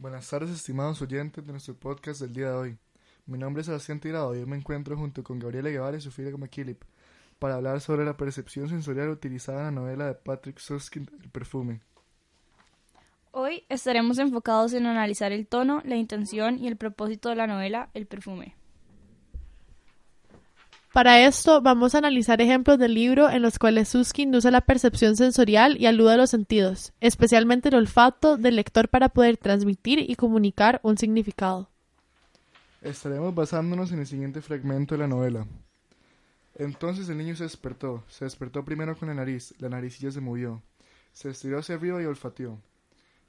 Buenas tardes, estimados oyentes de nuestro podcast del día de hoy. Mi nombre es Sebastián Tirado y hoy me encuentro junto con Gabriela Guevara y Sofía McKillip para hablar sobre la percepción sensorial utilizada en la novela de Patrick Susskind, El perfume. Hoy estaremos enfocados en analizar el tono, la intención y el propósito de la novela El perfume. Para esto vamos a analizar ejemplos del libro en los cuales Susskind usa la percepción sensorial y alude a los sentidos, especialmente el olfato del lector para poder transmitir y comunicar un significado. Estaremos basándonos en el siguiente fragmento de la novela. Entonces el niño se despertó, se despertó primero con la nariz, la naricilla se movió, se estiró hacia arriba y olfateó.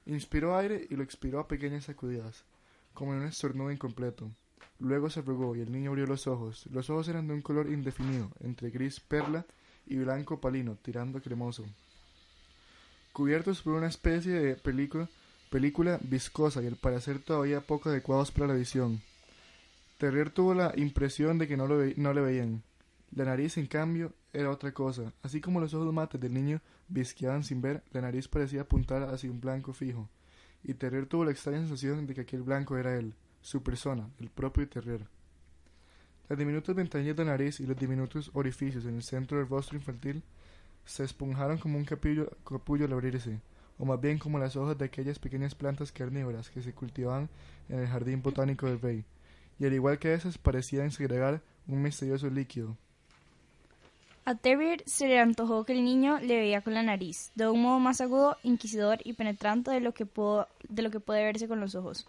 Inspiró aire y lo expiró a pequeñas sacudidas, como en un estornudo incompleto. Luego se arrugó y el niño abrió los ojos. Los ojos eran de un color indefinido, entre gris perla y blanco palino, tirando cremoso. Cubiertos por una especie de película, película viscosa y al parecer todavía poco adecuados para la visión. Terrier tuvo la impresión de que no, lo le veían. La nariz, en cambio, era otra cosa. Así como los ojos mates del niño visqueaban sin ver, la nariz parecía apuntar hacia un blanco fijo. Y Terrier tuvo la extraña sensación de que aquel blanco era él su persona, el propio Terrier. Las diminutas ventanillas de nariz y los diminutos orificios en el centro del rostro infantil se esponjaron como un capullo, capullo al abrirse, o más bien como las hojas de aquellas pequeñas plantas carnívoras que se cultivaban en el jardín botánico del rey, y al igual que esas parecían segregar un misterioso líquido. A Terrier se le antojó que el niño le veía con la nariz, de un modo más agudo, inquisidor y penetrante de lo que, pudo, de lo que puede verse con los ojos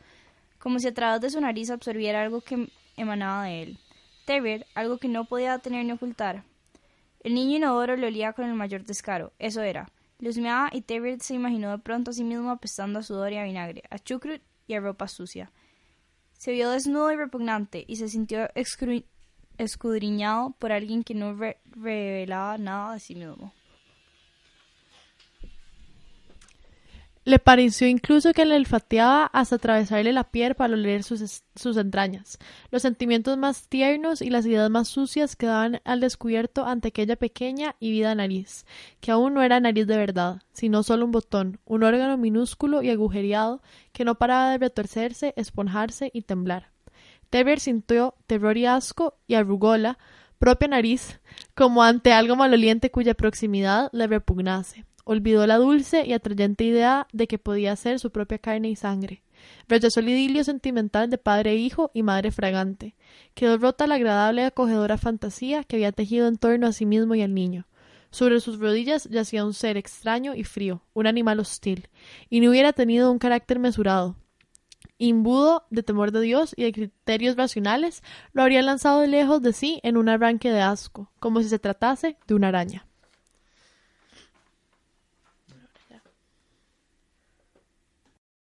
como si a través de su nariz absorbiera algo que emanaba de él. Terrier, algo que no podía tener ni ocultar. El niño inodoro le olía con el mayor descaro, eso era. Le husmeaba y Terrier se imaginó de pronto a sí mismo apestando a sudor y a vinagre, a chucrut y a ropa sucia. Se vio desnudo y repugnante y se sintió escudriñado por alguien que no revelaba nada de sí mismo. Le pareció incluso que le olfateaba hasta atravesarle la piel para oler sus, sus, entrañas. Los sentimientos más tiernos y las ideas más sucias quedaban al descubierto ante aquella pequeña y vida nariz, que aún no era nariz de verdad, sino solo un botón, un órgano minúsculo y agujereado que no paraba de retorcerse, esponjarse y temblar. Teber sintió terror y asco y arrugó la propia nariz, como ante algo maloliente cuya proximidad le repugnase Olvidó la dulce y atrayente idea de que podía ser su propia carne y sangre. Rechazó el idilio sentimental de padre e hijo y madre fragante. Quedó rota la agradable y acogedora fantasía que había tejido en torno a sí mismo y al niño. Sobre sus rodillas yacía un ser extraño y frío, un animal hostil, y no hubiera tenido un carácter mesurado. Imbudo de temor de Dios y de criterios racionales, lo habría lanzado de lejos de sí en un arranque de asco, como si se tratase de una araña.